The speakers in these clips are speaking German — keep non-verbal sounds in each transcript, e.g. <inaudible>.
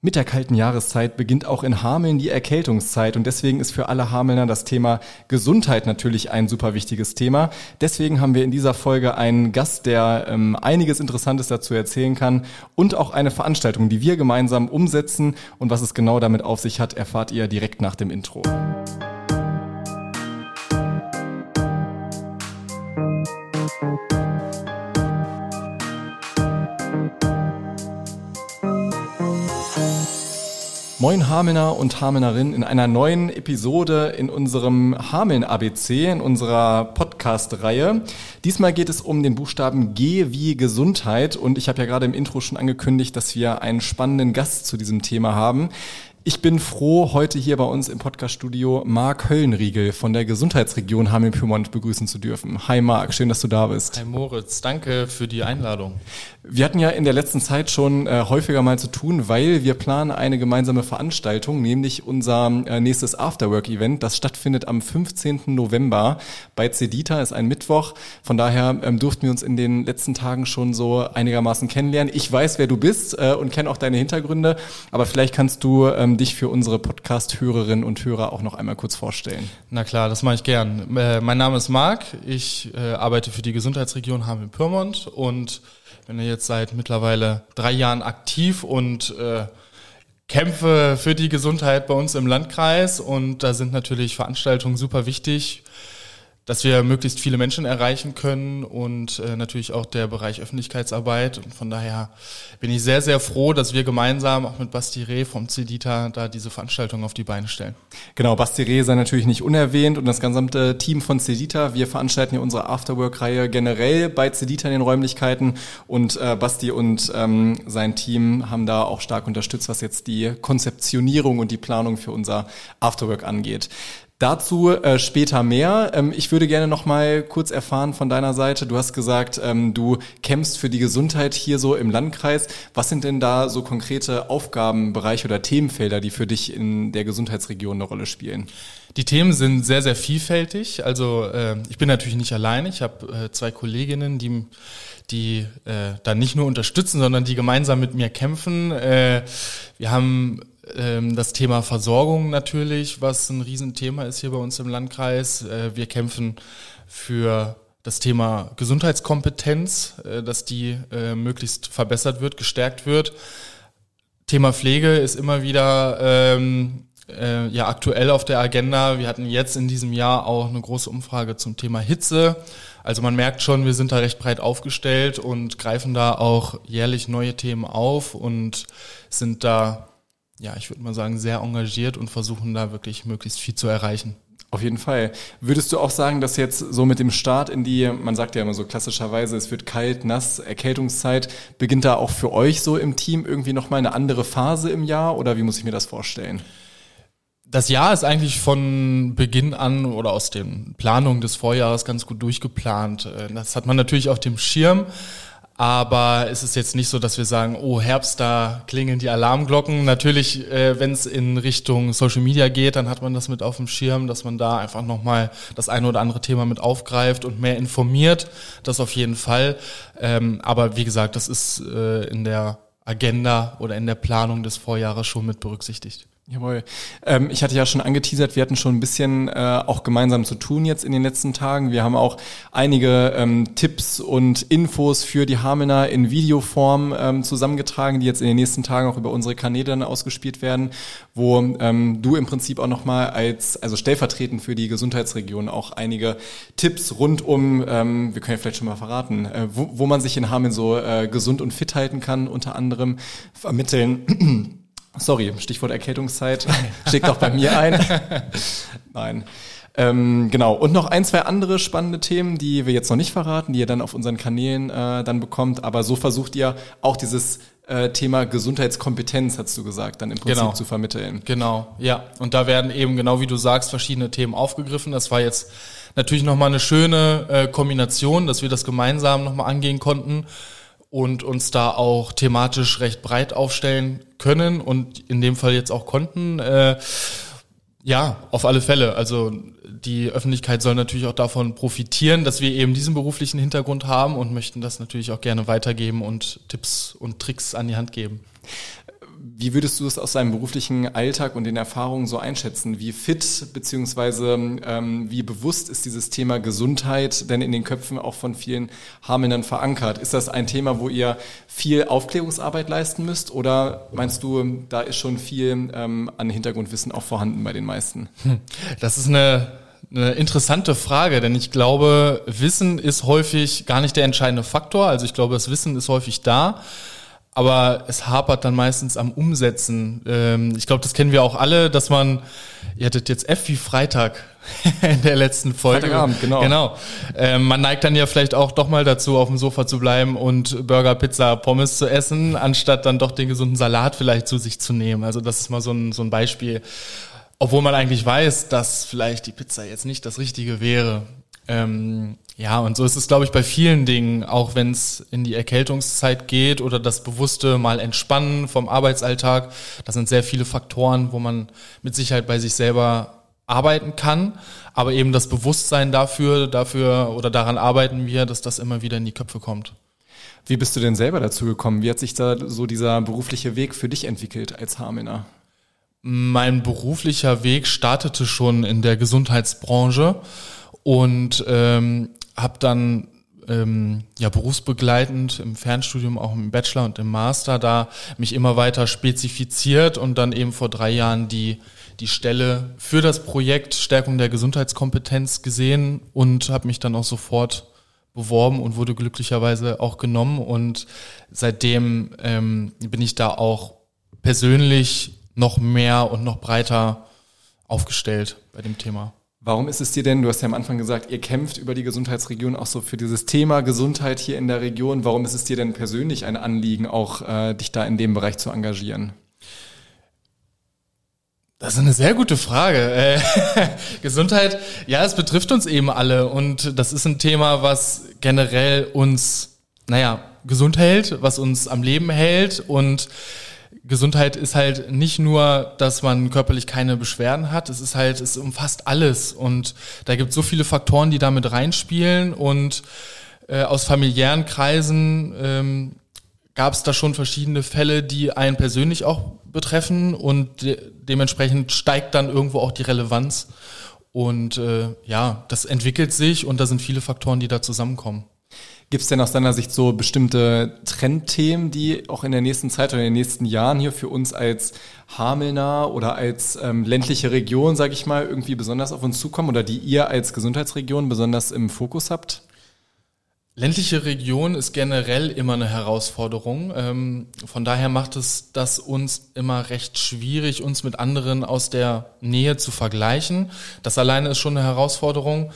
Mit der kalten Jahreszeit beginnt auch in Hameln die Erkältungszeit und deswegen ist für alle Hamelner das Thema Gesundheit natürlich ein super wichtiges Thema. Deswegen haben wir in dieser Folge einen Gast, der ähm, einiges Interessantes dazu erzählen kann und auch eine Veranstaltung, die wir gemeinsam umsetzen und was es genau damit auf sich hat, erfahrt ihr direkt nach dem Intro. Moin Hamelner und Hamelnerin in einer neuen Episode in unserem Hameln ABC, in unserer Podcast-Reihe. Diesmal geht es um den Buchstaben G wie Gesundheit und ich habe ja gerade im Intro schon angekündigt, dass wir einen spannenden Gast zu diesem Thema haben. Ich bin froh, heute hier bei uns im Podcaststudio Marc Höllenriegel von der Gesundheitsregion Hameln-Pyrmont begrüßen zu dürfen. Hi Marc, schön, dass du da bist. Hi Moritz, danke für die Einladung. Wir hatten ja in der letzten Zeit schon äh, häufiger mal zu tun, weil wir planen eine gemeinsame Veranstaltung, nämlich unser äh, nächstes Afterwork-Event, das stattfindet am 15. November bei Cedita, ist ein Mittwoch. Von daher ähm, durften wir uns in den letzten Tagen schon so einigermaßen kennenlernen. Ich weiß, wer du bist äh, und kenne auch deine Hintergründe, aber vielleicht kannst du ähm, dich für unsere Podcast-Hörerinnen und Hörer auch noch einmal kurz vorstellen. Na klar, das mache ich gern. Äh, mein Name ist Marc, ich äh, arbeite für die Gesundheitsregion Hameln-Pyrmont und bin jetzt seit mittlerweile drei Jahren aktiv und äh, kämpfe für die Gesundheit bei uns im Landkreis und da sind natürlich Veranstaltungen super wichtig dass wir möglichst viele Menschen erreichen können und äh, natürlich auch der Bereich Öffentlichkeitsarbeit. Und von daher bin ich sehr, sehr froh, dass wir gemeinsam auch mit Basti Reh vom CEDITA da diese Veranstaltung auf die Beine stellen. Genau, Basti Reh sei natürlich nicht unerwähnt und das gesamte Team von CEDITA. Wir veranstalten ja unsere Afterwork-Reihe generell bei CEDITA in den Räumlichkeiten und äh, Basti und ähm, sein Team haben da auch stark unterstützt, was jetzt die Konzeptionierung und die Planung für unser Afterwork angeht. Dazu äh, später mehr. Ähm, ich würde gerne noch mal kurz erfahren von deiner Seite. Du hast gesagt, ähm, du kämpfst für die Gesundheit hier so im Landkreis. Was sind denn da so konkrete Aufgabenbereiche oder Themenfelder, die für dich in der Gesundheitsregion eine Rolle spielen? Die Themen sind sehr, sehr vielfältig. Also äh, ich bin natürlich nicht allein. Ich habe äh, zwei Kolleginnen, die die äh, da nicht nur unterstützen, sondern die gemeinsam mit mir kämpfen. Äh, wir haben das Thema Versorgung natürlich, was ein Riesenthema ist hier bei uns im Landkreis. Äh, wir kämpfen für das Thema Gesundheitskompetenz, äh, dass die äh, möglichst verbessert wird, gestärkt wird. Thema Pflege ist immer wieder ähm, äh, ja aktuell auf der Agenda. Wir hatten jetzt in diesem Jahr auch eine große Umfrage zum Thema Hitze. Also man merkt schon, wir sind da recht breit aufgestellt und greifen da auch jährlich neue Themen auf und sind da ja, ich würde mal sagen, sehr engagiert und versuchen da wirklich möglichst viel zu erreichen. Auf jeden Fall. Würdest du auch sagen, dass jetzt so mit dem Start in die, man sagt ja immer so klassischerweise, es wird kalt, nass, Erkältungszeit, beginnt da auch für euch so im Team irgendwie nochmal eine andere Phase im Jahr oder wie muss ich mir das vorstellen? Das Jahr ist eigentlich von Beginn an oder aus den Planungen des Vorjahres ganz gut durchgeplant. Äh, das hat man natürlich auf dem Schirm. Aber es ist jetzt nicht so, dass wir sagen, oh Herbst, da klingeln die Alarmglocken. Natürlich, äh, wenn es in Richtung Social Media geht, dann hat man das mit auf dem Schirm, dass man da einfach nochmal das eine oder andere Thema mit aufgreift und mehr informiert. Das auf jeden Fall. Ähm, aber wie gesagt, das ist äh, in der Agenda oder in der Planung des Vorjahres schon mit berücksichtigt. Jawohl. Ähm, ich hatte ja schon angeteasert, wir hatten schon ein bisschen äh, auch gemeinsam zu tun jetzt in den letzten Tagen. Wir haben auch einige ähm, Tipps und Infos für die Hamelner in Videoform ähm, zusammengetragen, die jetzt in den nächsten Tagen auch über unsere Kanäle dann ausgespielt werden, wo ähm, du im Prinzip auch nochmal als, also stellvertretend für die Gesundheitsregion auch einige Tipps rund um, ähm, wir können ja vielleicht schon mal verraten, äh, wo, wo man sich in Hameln so äh, gesund und fit halten kann, unter anderem vermitteln. Sorry, Stichwort Erkältungszeit. Schickt auch bei mir ein. Nein. Ähm, genau. Und noch ein, zwei andere spannende Themen, die wir jetzt noch nicht verraten, die ihr dann auf unseren Kanälen äh, dann bekommt. Aber so versucht ihr auch dieses äh, Thema Gesundheitskompetenz, hast du gesagt, dann im Prinzip genau. zu vermitteln. Genau, ja. Und da werden eben, genau wie du sagst, verschiedene Themen aufgegriffen. Das war jetzt natürlich nochmal eine schöne äh, Kombination, dass wir das gemeinsam nochmal angehen konnten und uns da auch thematisch recht breit aufstellen können und in dem Fall jetzt auch konnten. Äh, ja, auf alle Fälle. Also die Öffentlichkeit soll natürlich auch davon profitieren, dass wir eben diesen beruflichen Hintergrund haben und möchten das natürlich auch gerne weitergeben und Tipps und Tricks an die Hand geben. Wie würdest du es aus deinem beruflichen Alltag und den Erfahrungen so einschätzen? Wie fit beziehungsweise ähm, wie bewusst ist dieses Thema Gesundheit denn in den Köpfen auch von vielen Hamelnern verankert? Ist das ein Thema, wo ihr viel Aufklärungsarbeit leisten müsst oder meinst du, da ist schon viel ähm, an Hintergrundwissen auch vorhanden bei den meisten? Hm, das ist eine eine interessante Frage, denn ich glaube, Wissen ist häufig gar nicht der entscheidende Faktor. Also ich glaube, das Wissen ist häufig da aber es hapert dann meistens am Umsetzen. Ähm, ich glaube, das kennen wir auch alle, dass man, ihr hattet jetzt F wie Freitag <laughs> in der letzten Folge. Freitagabend, genau. Genau. Ähm, man neigt dann ja vielleicht auch doch mal dazu, auf dem Sofa zu bleiben und Burger, Pizza, Pommes zu essen, anstatt dann doch den gesunden Salat vielleicht zu sich zu nehmen. Also das ist mal so ein, so ein Beispiel. Obwohl man eigentlich weiß, dass vielleicht die Pizza jetzt nicht das Richtige wäre. Ähm, ja, und so ist es, glaube ich, bei vielen Dingen, auch wenn es in die Erkältungszeit geht oder das bewusste Mal entspannen vom Arbeitsalltag. Das sind sehr viele Faktoren, wo man mit Sicherheit bei sich selber arbeiten kann, aber eben das Bewusstsein dafür, dafür oder daran arbeiten wir, dass das immer wieder in die Köpfe kommt. Wie bist du denn selber dazu gekommen? Wie hat sich da so dieser berufliche Weg für dich entwickelt als Harminer? Mein beruflicher Weg startete schon in der Gesundheitsbranche und ähm, habe dann ähm, ja berufsbegleitend im Fernstudium, auch im Bachelor und im Master, da mich immer weiter spezifiziert und dann eben vor drei Jahren die die Stelle für das Projekt Stärkung der Gesundheitskompetenz gesehen und habe mich dann auch sofort beworben und wurde glücklicherweise auch genommen und seitdem ähm, bin ich da auch persönlich noch mehr und noch breiter aufgestellt bei dem Thema. Warum ist es dir denn, du hast ja am Anfang gesagt, ihr kämpft über die Gesundheitsregion auch so für dieses Thema Gesundheit hier in der Region. Warum ist es dir denn persönlich ein Anliegen, auch äh, dich da in dem Bereich zu engagieren? Das ist eine sehr gute Frage. Äh, <laughs> Gesundheit, ja, es betrifft uns eben alle und das ist ein Thema, was generell uns, naja, gesund hält, was uns am Leben hält und Gesundheit ist halt nicht nur, dass man körperlich keine Beschwerden hat, es ist halt, es umfasst alles. Und da gibt es so viele Faktoren, die damit reinspielen. Und äh, aus familiären Kreisen ähm, gab es da schon verschiedene Fälle, die einen persönlich auch betreffen. Und de dementsprechend steigt dann irgendwo auch die Relevanz. Und äh, ja, das entwickelt sich und da sind viele Faktoren, die da zusammenkommen. Gibt es denn aus deiner Sicht so bestimmte Trendthemen, die auch in der nächsten Zeit oder in den nächsten Jahren hier für uns als Hamelner oder als ähm, ländliche Region, sage ich mal, irgendwie besonders auf uns zukommen oder die ihr als Gesundheitsregion besonders im Fokus habt? Ländliche Region ist generell immer eine Herausforderung. Ähm, von daher macht es das uns immer recht schwierig, uns mit anderen aus der Nähe zu vergleichen. Das alleine ist schon eine Herausforderung.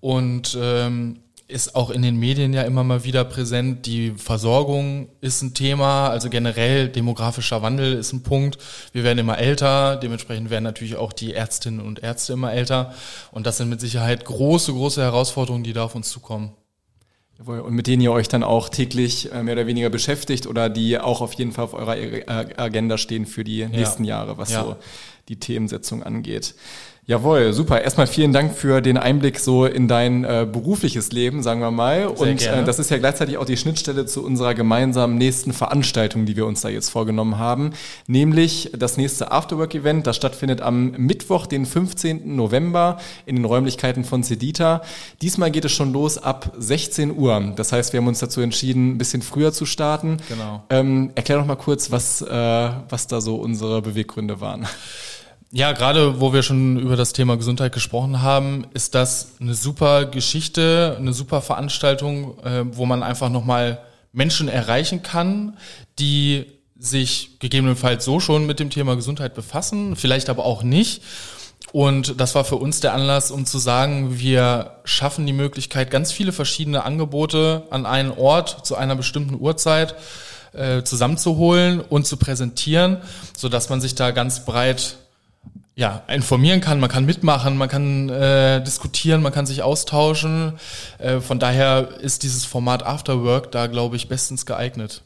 Und ähm, ist auch in den Medien ja immer mal wieder präsent. Die Versorgung ist ein Thema, also generell demografischer Wandel ist ein Punkt. Wir werden immer älter, dementsprechend werden natürlich auch die Ärztinnen und Ärzte immer älter. Und das sind mit Sicherheit große, große Herausforderungen, die da auf uns zukommen. Jawohl, und mit denen ihr euch dann auch täglich äh, mehr oder weniger beschäftigt oder die auch auf jeden Fall auf eurer Agenda stehen für die nächsten ja. Jahre, was ja. so die Themensetzung angeht. Jawohl, super. Erstmal vielen Dank für den Einblick so in dein äh, berufliches Leben, sagen wir mal. Sehr und äh, das ist ja gleichzeitig auch die Schnittstelle zu unserer gemeinsamen nächsten Veranstaltung, die wir uns da jetzt vorgenommen haben, nämlich das nächste Afterwork-Event. Das stattfindet am Mittwoch, den 15. November in den Räumlichkeiten von Cedita. Diesmal geht es schon los ab 16 Uhr. Das heißt, wir haben uns dazu entschieden, ein bisschen früher zu starten. Genau. Ähm, erklär doch mal kurz, was, äh, was da so unsere Beweggründe waren. Ja, gerade wo wir schon über das Thema Gesundheit gesprochen haben, ist das eine super Geschichte, eine super Veranstaltung, äh, wo man einfach nochmal Menschen erreichen kann, die sich gegebenenfalls so schon mit dem Thema Gesundheit befassen, vielleicht aber auch nicht. Und das war für uns der Anlass, um zu sagen, wir schaffen die Möglichkeit, ganz viele verschiedene Angebote an einen Ort zu einer bestimmten Uhrzeit äh, zusammenzuholen und zu präsentieren, so dass man sich da ganz breit ja, informieren kann, man kann mitmachen, man kann äh, diskutieren, man kann sich austauschen. Äh, von daher ist dieses Format Afterwork da, glaube ich, bestens geeignet.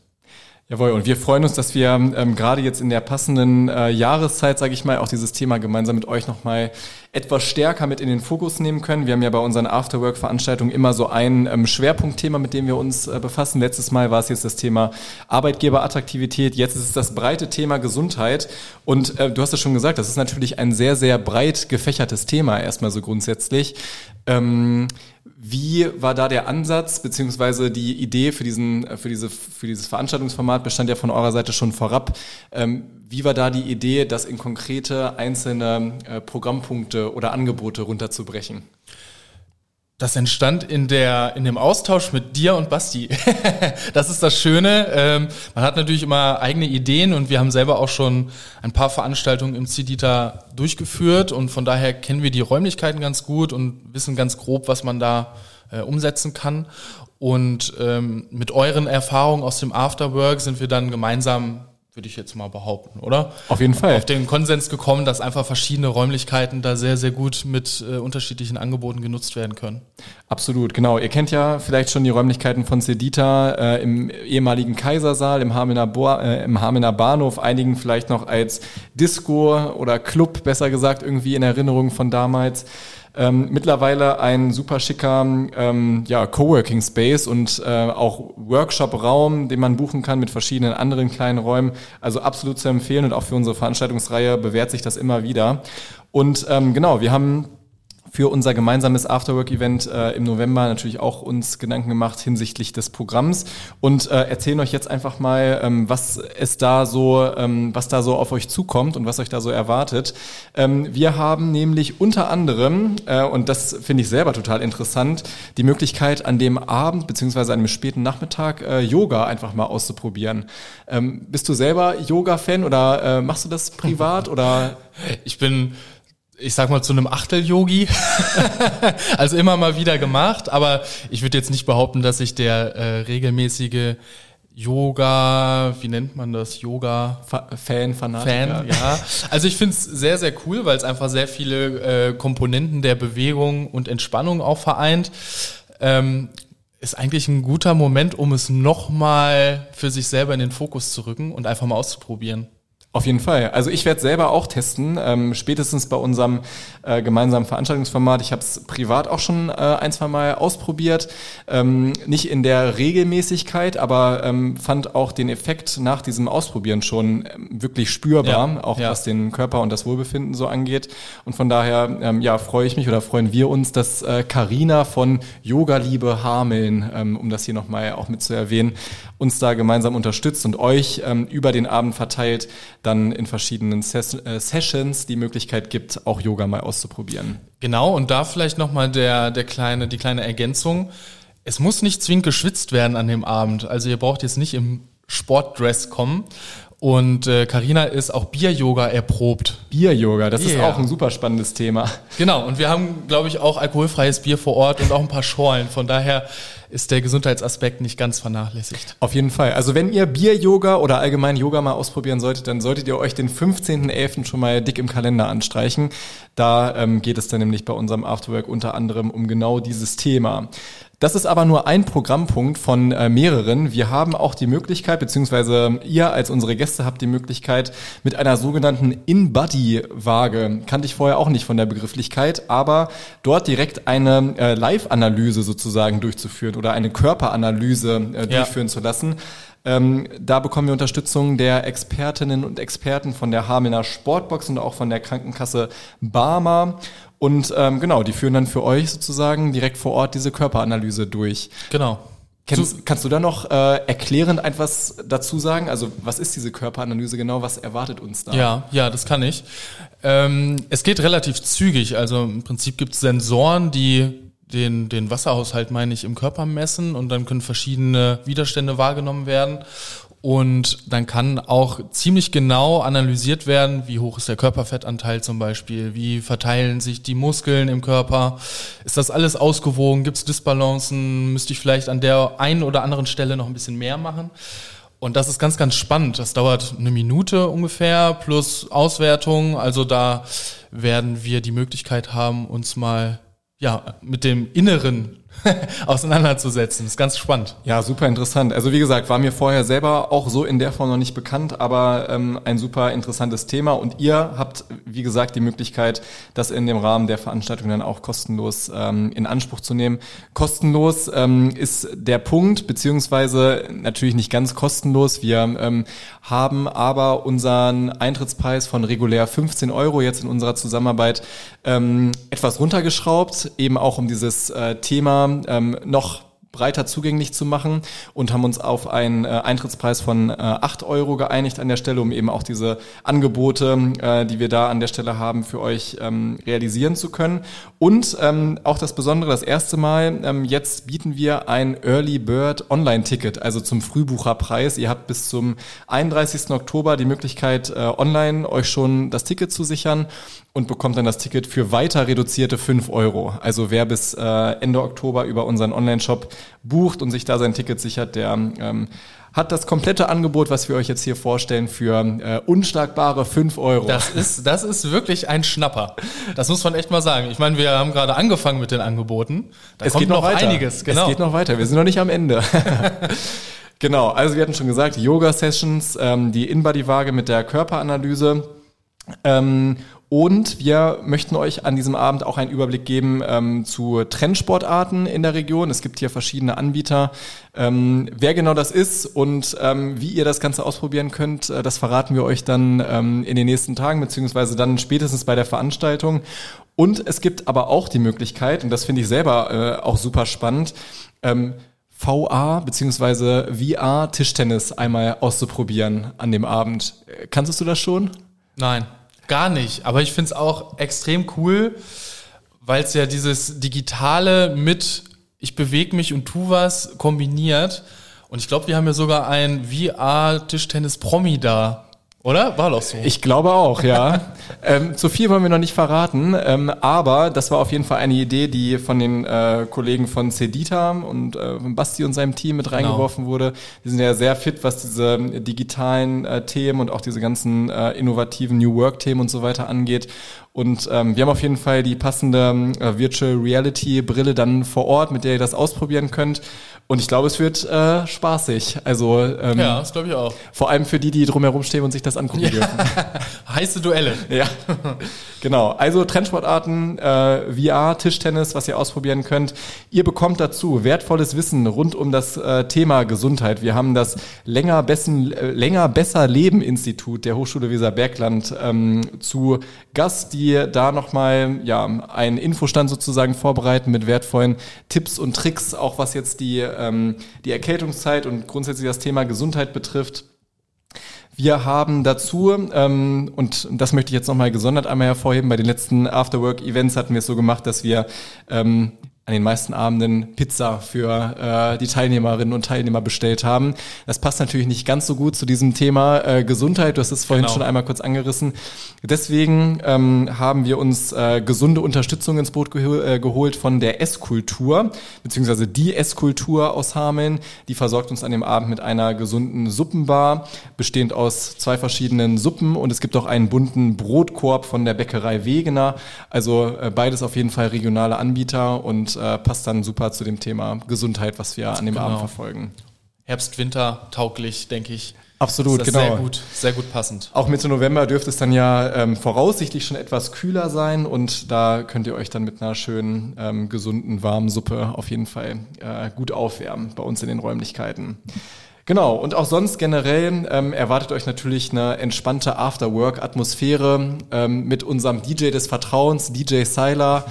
Jawohl, und wir freuen uns, dass wir ähm, gerade jetzt in der passenden äh, Jahreszeit, sage ich mal, auch dieses Thema gemeinsam mit euch nochmal etwas stärker mit in den Fokus nehmen können. Wir haben ja bei unseren Afterwork-Veranstaltungen immer so ein ähm, Schwerpunktthema, mit dem wir uns äh, befassen. Letztes Mal war es jetzt das Thema Arbeitgeberattraktivität, jetzt ist es das breite Thema Gesundheit. Und äh, du hast es schon gesagt, das ist natürlich ein sehr, sehr breit gefächertes Thema erstmal so grundsätzlich. Ähm, wie war da der Ansatz, beziehungsweise die Idee für, diesen, äh, für, diese, für dieses Veranstaltungsformat bestand ja von eurer Seite schon vorab. Ähm, wie war da die Idee, das in konkrete einzelne äh, Programmpunkte oder Angebote runterzubrechen? Das entstand in der in dem Austausch mit dir und Basti. <laughs> das ist das Schöne. Ähm, man hat natürlich immer eigene Ideen und wir haben selber auch schon ein paar Veranstaltungen im CIDITA durchgeführt und von daher kennen wir die Räumlichkeiten ganz gut und wissen ganz grob, was man da äh, umsetzen kann. Und ähm, mit euren Erfahrungen aus dem Afterwork sind wir dann gemeinsam würde ich jetzt mal behaupten, oder? Auf jeden Fall. Auf den Konsens gekommen, dass einfach verschiedene Räumlichkeiten da sehr, sehr gut mit äh, unterschiedlichen Angeboten genutzt werden können. Absolut, genau. Ihr kennt ja vielleicht schon die Räumlichkeiten von Sedita äh, im ehemaligen Kaisersaal, im Hamener, Bo äh, im Hamener Bahnhof, einigen vielleicht noch als Disco oder Club, besser gesagt, irgendwie in Erinnerung von damals. Ähm, mittlerweile ein super schicker ähm, ja, Coworking Space und äh, auch Workshop-Raum, den man buchen kann mit verschiedenen anderen kleinen Räumen. Also absolut zu empfehlen und auch für unsere Veranstaltungsreihe bewährt sich das immer wieder. Und ähm, genau, wir haben für unser gemeinsames Afterwork-Event äh, im November natürlich auch uns Gedanken gemacht hinsichtlich des Programms und äh, erzählen euch jetzt einfach mal, ähm, was es da so, ähm, was da so auf euch zukommt und was euch da so erwartet. Ähm, wir haben nämlich unter anderem, äh, und das finde ich selber total interessant, die Möglichkeit an dem Abend beziehungsweise an einem späten Nachmittag äh, Yoga einfach mal auszuprobieren. Ähm, bist du selber Yoga-Fan oder äh, machst du das privat oder? Ich bin ich sag mal, zu einem Achtel-Yogi. <laughs> also immer mal wieder gemacht, aber ich würde jetzt nicht behaupten, dass ich der äh, regelmäßige Yoga, wie nennt man das? Yoga Fan, Fanatiker. Fan, ja. Also ich finde es sehr, sehr cool, weil es einfach sehr viele äh, Komponenten der Bewegung und Entspannung auch vereint. Ähm, ist eigentlich ein guter Moment, um es nochmal für sich selber in den Fokus zu rücken und einfach mal auszuprobieren. Auf jeden Fall. Also ich werde selber auch testen, ähm, spätestens bei unserem äh, gemeinsamen Veranstaltungsformat. Ich habe es privat auch schon äh, ein, zwei Mal ausprobiert. Ähm, nicht in der Regelmäßigkeit, aber ähm, fand auch den Effekt nach diesem Ausprobieren schon ähm, wirklich spürbar, ja, auch ja. was den Körper und das Wohlbefinden so angeht. Und von daher ähm, ja, freue ich mich oder freuen wir uns, dass Karina äh, von Yoga Liebe Hameln, ähm, um das hier nochmal auch mit zu erwähnen, uns da gemeinsam unterstützt und euch ähm, über den Abend verteilt dann in verschiedenen Ses äh, Sessions die Möglichkeit gibt, auch Yoga mal auszuprobieren. Genau, und da vielleicht nochmal der, der kleine, die kleine Ergänzung. Es muss nicht zwingend geschwitzt werden an dem Abend. Also ihr braucht jetzt nicht im Sportdress kommen. Und Karina äh, ist auch Bier-Yoga erprobt. Bier-Yoga, das yeah. ist auch ein super spannendes Thema. Genau, und wir haben, glaube ich, auch alkoholfreies Bier vor Ort und auch ein paar Schorlen. Von daher ist der Gesundheitsaspekt nicht ganz vernachlässigt. Auf jeden Fall. Also wenn ihr Bier-Yoga oder allgemein Yoga mal ausprobieren solltet, dann solltet ihr euch den 15.11. schon mal dick im Kalender anstreichen. Da ähm, geht es dann nämlich bei unserem Afterwork unter anderem um genau dieses Thema. Das ist aber nur ein Programmpunkt von äh, mehreren. Wir haben auch die Möglichkeit, beziehungsweise ihr als unsere Gäste habt die Möglichkeit, mit einer sogenannten In-Body-Waage, kannte ich vorher auch nicht von der Begrifflichkeit, aber dort direkt eine äh, Live-Analyse sozusagen durchzuführen oder eine Körperanalyse äh, durchführen ja. zu lassen. Ähm, da bekommen wir Unterstützung der Expertinnen und Experten von der Hamelner Sportbox und auch von der Krankenkasse Barmer. Und ähm, genau, die führen dann für euch sozusagen direkt vor Ort diese Körperanalyse durch. Genau. Kennst, kannst du da noch äh, erklärend etwas dazu sagen? Also was ist diese Körperanalyse genau? Was erwartet uns da? Ja, ja, das kann ich. Ähm, es geht relativ zügig. Also im Prinzip gibt es Sensoren, die den, den Wasserhaushalt, meine ich, im Körper messen und dann können verschiedene Widerstände wahrgenommen werden. Und dann kann auch ziemlich genau analysiert werden, wie hoch ist der Körperfettanteil zum Beispiel, wie verteilen sich die Muskeln im Körper, ist das alles ausgewogen, gibt es Disbalancen, müsste ich vielleicht an der einen oder anderen Stelle noch ein bisschen mehr machen. Und das ist ganz, ganz spannend. Das dauert eine Minute ungefähr plus Auswertung. Also da werden wir die Möglichkeit haben, uns mal ja, mit dem inneren <laughs> auseinanderzusetzen. Das ist ganz spannend. Ja, super interessant. Also wie gesagt, war mir vorher selber auch so in der Form noch nicht bekannt, aber ähm, ein super interessantes Thema. Und ihr habt, wie gesagt, die Möglichkeit, das in dem Rahmen der Veranstaltung dann auch kostenlos ähm, in Anspruch zu nehmen. Kostenlos ähm, ist der Punkt, beziehungsweise natürlich nicht ganz kostenlos. Wir ähm, haben aber unseren Eintrittspreis von regulär 15 Euro jetzt in unserer Zusammenarbeit ähm, etwas runtergeschraubt, eben auch um dieses äh, Thema ähm, noch breiter zugänglich zu machen und haben uns auf einen äh, Eintrittspreis von äh, 8 Euro geeinigt an der Stelle, um eben auch diese Angebote, äh, die wir da an der Stelle haben, für euch ähm, realisieren zu können. Und ähm, auch das Besondere, das erste Mal, ähm, jetzt bieten wir ein Early Bird Online-Ticket, also zum Frühbucherpreis. Ihr habt bis zum 31. Oktober die Möglichkeit, äh, online euch schon das Ticket zu sichern und bekommt dann das Ticket für weiter reduzierte 5 Euro. Also wer bis äh, Ende Oktober über unseren Online-Shop bucht und sich da sein Ticket sichert, der ähm, hat das komplette Angebot, was wir euch jetzt hier vorstellen, für äh, unschlagbare 5 Euro. Das <laughs> ist, das ist wirklich ein Schnapper. Das muss man echt mal sagen. Ich meine, wir haben gerade angefangen mit den Angeboten. Da es kommt geht noch, noch weiter. einiges. Genau. Es geht noch weiter. Wir sind noch nicht am Ende. <laughs> <laughs> genau, also wir hatten schon gesagt, Yoga-Sessions, ähm, die In-Body-Waage mit der Körperanalyse ähm, und wir möchten euch an diesem Abend auch einen Überblick geben ähm, zu Trendsportarten in der Region. Es gibt hier verschiedene Anbieter. Ähm, wer genau das ist und ähm, wie ihr das Ganze ausprobieren könnt, äh, das verraten wir euch dann ähm, in den nächsten Tagen, beziehungsweise dann spätestens bei der Veranstaltung. Und es gibt aber auch die Möglichkeit, und das finde ich selber äh, auch super spannend, ähm, VA bzw. VR Tischtennis einmal auszuprobieren an dem Abend. Äh, kannst du das schon? Nein. Gar nicht. Aber ich finde es auch extrem cool, weil es ja dieses Digitale mit ich bewege mich und tu was kombiniert. Und ich glaube, wir haben ja sogar ein VR-Tischtennis-Promi da. Oder? War doch so. Ich glaube auch, ja. <laughs> ähm, zu viel wollen wir noch nicht verraten, ähm, aber das war auf jeden Fall eine Idee, die von den äh, Kollegen von Cedita und äh, von Basti und seinem Team mit genau. reingeworfen genau. wurde. Die sind ja sehr fit, was diese digitalen äh, Themen und auch diese ganzen äh, innovativen New Work-Themen und so weiter angeht. Und ähm, wir haben auf jeden Fall die passende äh, Virtual Reality Brille dann vor Ort, mit der ihr das ausprobieren könnt. Und ich glaube, es wird äh, spaßig. Also ähm, ja, das glaube ich auch. Vor allem für die, die drumherum stehen und sich das angucken ja. dürfen. <laughs> Heiße Duelle. Ja, genau. Also Trendsportarten, äh, VR, Tischtennis, was ihr ausprobieren könnt. Ihr bekommt dazu wertvolles Wissen rund um das äh, Thema Gesundheit. Wir haben das länger, bessen, äh, länger besser Leben Institut der Hochschule Weserbergland ähm, zu Gast, die da nochmal ja, einen Infostand sozusagen vorbereiten mit wertvollen Tipps und Tricks, auch was jetzt die ähm, die Erkältungszeit und grundsätzlich das Thema Gesundheit betrifft. Wir haben dazu, ähm, und das möchte ich jetzt nochmal gesondert einmal hervorheben, bei den letzten Afterwork-Events hatten wir es so gemacht, dass wir ähm, an den meisten Abenden Pizza für äh, die Teilnehmerinnen und Teilnehmer bestellt haben. Das passt natürlich nicht ganz so gut zu diesem Thema äh, Gesundheit. Du hast es vorhin genau. schon einmal kurz angerissen. Deswegen ähm, haben wir uns äh, gesunde Unterstützung ins Boot gehol äh, geholt von der Esskultur, beziehungsweise die Esskultur aus Hameln. Die versorgt uns an dem Abend mit einer gesunden Suppenbar, bestehend aus zwei verschiedenen Suppen und es gibt auch einen bunten Brotkorb von der Bäckerei Wegener. Also äh, beides auf jeden Fall regionale Anbieter und äh, passt dann super zu dem Thema Gesundheit, was wir an dem genau. Abend verfolgen. Herbst, Winter tauglich, denke ich. Absolut, genau. Sehr gut, sehr gut passend. Auch Mitte November dürfte es dann ja ähm, voraussichtlich schon etwas kühler sein und da könnt ihr euch dann mit einer schönen, ähm, gesunden, warmen Suppe auf jeden Fall äh, gut aufwärmen bei uns in den Räumlichkeiten. Genau, und auch sonst generell ähm, erwartet euch natürlich eine entspannte After-Work-Atmosphäre ähm, mit unserem DJ des Vertrauens, DJ Sylar.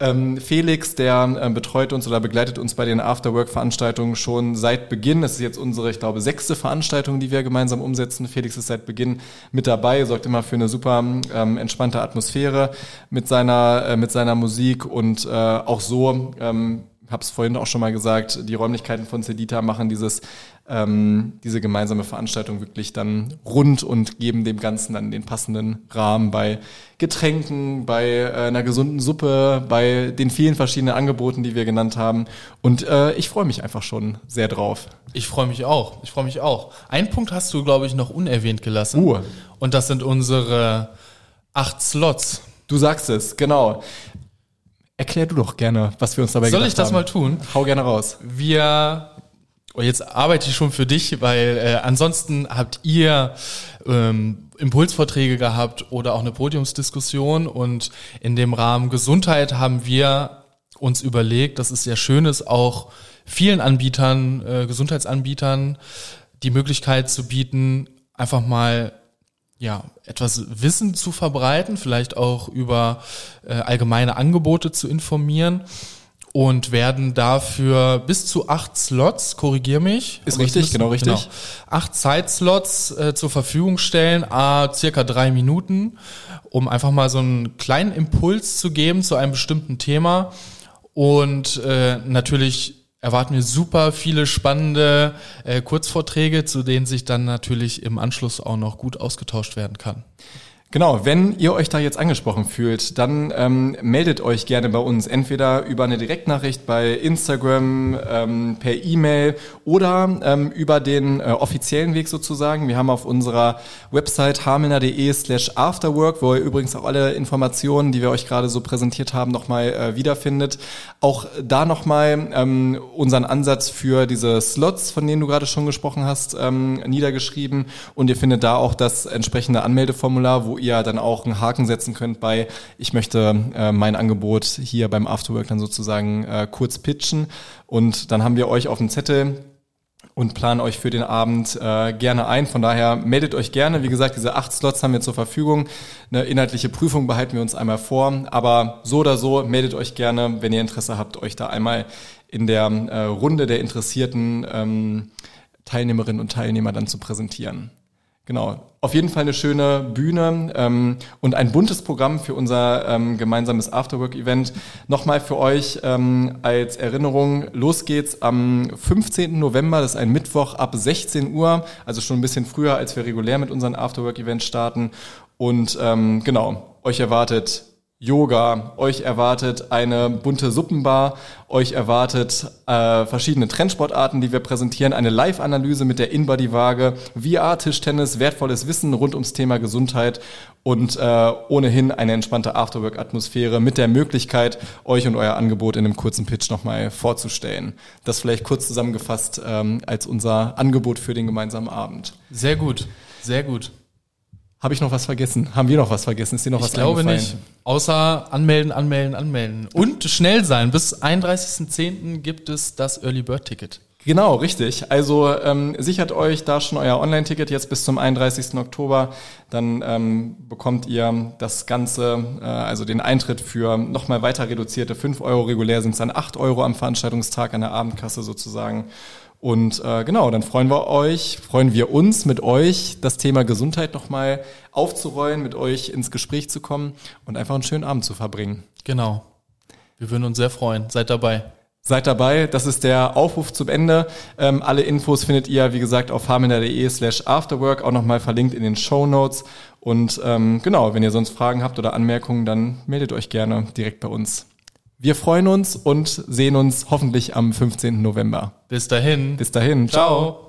Ähm, Felix, der ähm, betreut uns oder begleitet uns bei den Afterwork-Veranstaltungen schon seit Beginn. Das ist jetzt unsere, ich glaube, sechste Veranstaltung, die wir gemeinsam umsetzen. Felix ist seit Beginn mit dabei, sorgt immer für eine super ähm, entspannte Atmosphäre mit seiner, äh, mit seiner Musik und äh, auch so ähm, habe es vorhin auch schon mal gesagt, die Räumlichkeiten von Cedita machen dieses, ähm, diese gemeinsame Veranstaltung wirklich dann rund und geben dem Ganzen dann den passenden Rahmen bei Getränken, bei äh, einer gesunden Suppe, bei den vielen verschiedenen Angeboten, die wir genannt haben. Und äh, ich freue mich einfach schon sehr drauf. Ich freue mich auch. Ich freue mich auch. Ein Punkt hast du, glaube ich, noch unerwähnt gelassen. Uh. Und das sind unsere acht Slots. Du sagst es, genau. Erklär du doch gerne, was wir uns dabei Soll ich das haben. mal tun? Hau gerne raus. Wir oh, jetzt arbeite ich schon für dich, weil äh, ansonsten habt ihr ähm, Impulsvorträge gehabt oder auch eine Podiumsdiskussion und in dem Rahmen Gesundheit haben wir uns überlegt, dass es sehr schön ist, auch vielen Anbietern, äh, Gesundheitsanbietern die Möglichkeit zu bieten, einfach mal ja, etwas Wissen zu verbreiten, vielleicht auch über äh, allgemeine Angebote zu informieren und werden dafür bis zu acht Slots, korrigier mich. Ist richtig, müssen, genau richtig. Genau, acht Zeitslots äh, zur Verfügung stellen, a circa drei Minuten, um einfach mal so einen kleinen Impuls zu geben zu einem bestimmten Thema. Und äh, natürlich erwarten wir super viele spannende äh, Kurzvorträge, zu denen sich dann natürlich im Anschluss auch noch gut ausgetauscht werden kann. Genau, wenn ihr euch da jetzt angesprochen fühlt, dann ähm, meldet euch gerne bei uns, entweder über eine Direktnachricht bei Instagram, ähm, per E-Mail oder ähm, über den äh, offiziellen Weg sozusagen. Wir haben auf unserer Website hamelner.de slash afterwork, wo ihr übrigens auch alle Informationen, die wir euch gerade so präsentiert haben, nochmal äh, wiederfindet. Auch da nochmal ähm, unseren Ansatz für diese Slots, von denen du gerade schon gesprochen hast, ähm, niedergeschrieben. Und ihr findet da auch das entsprechende Anmeldeformular, wo ihr dann auch einen Haken setzen könnt bei, ich möchte äh, mein Angebot hier beim Afterwork dann sozusagen äh, kurz pitchen. Und dann haben wir euch auf dem Zettel und planen euch für den Abend äh, gerne ein. Von daher meldet euch gerne. Wie gesagt, diese acht Slots haben wir zur Verfügung. Eine inhaltliche Prüfung behalten wir uns einmal vor. Aber so oder so meldet euch gerne, wenn ihr Interesse habt, euch da einmal in der äh, Runde der interessierten ähm, Teilnehmerinnen und Teilnehmer dann zu präsentieren. Genau. Auf jeden Fall eine schöne Bühne ähm, und ein buntes Programm für unser ähm, gemeinsames Afterwork-Event. Nochmal für euch ähm, als Erinnerung, los geht's am 15. November, das ist ein Mittwoch ab 16 Uhr, also schon ein bisschen früher, als wir regulär mit unseren Afterwork-Events starten. Und ähm, genau, euch erwartet Yoga, euch erwartet eine bunte Suppenbar, euch erwartet äh, verschiedene Trendsportarten, die wir präsentieren, eine Live-Analyse mit der InBody-Waage, VR-Tischtennis, wertvolles Wissen rund ums Thema Gesundheit und äh, ohnehin eine entspannte Afterwork-Atmosphäre mit der Möglichkeit, euch und euer Angebot in einem kurzen Pitch nochmal vorzustellen. Das vielleicht kurz zusammengefasst ähm, als unser Angebot für den gemeinsamen Abend. Sehr gut, sehr gut. Habe ich noch was vergessen? Haben wir noch was vergessen? Ist dir noch ich was glaube nicht. Außer anmelden, anmelden, anmelden. Und schnell sein. Bis 31.10. gibt es das Early Bird Ticket. Genau, richtig. Also ähm, sichert euch da schon euer Online-Ticket jetzt bis zum 31. Oktober. Dann ähm, bekommt ihr das Ganze, äh, also den Eintritt für nochmal weiter reduzierte 5 Euro. Regulär sind es dann 8 Euro am Veranstaltungstag an der Abendkasse sozusagen. Und äh, genau, dann freuen wir euch, freuen wir uns mit euch, das Thema Gesundheit nochmal aufzurollen, mit euch ins Gespräch zu kommen und einfach einen schönen Abend zu verbringen. Genau. Wir würden uns sehr freuen. Seid dabei. Seid dabei, das ist der Aufruf zum Ende. Ähm, alle Infos findet ihr, wie gesagt, auf harmender.de slash afterwork, auch nochmal verlinkt in den Show Notes. Und ähm, genau, wenn ihr sonst Fragen habt oder Anmerkungen, dann meldet euch gerne direkt bei uns. Wir freuen uns und sehen uns hoffentlich am 15. November. Bis dahin. Bis dahin. Ciao. Ciao.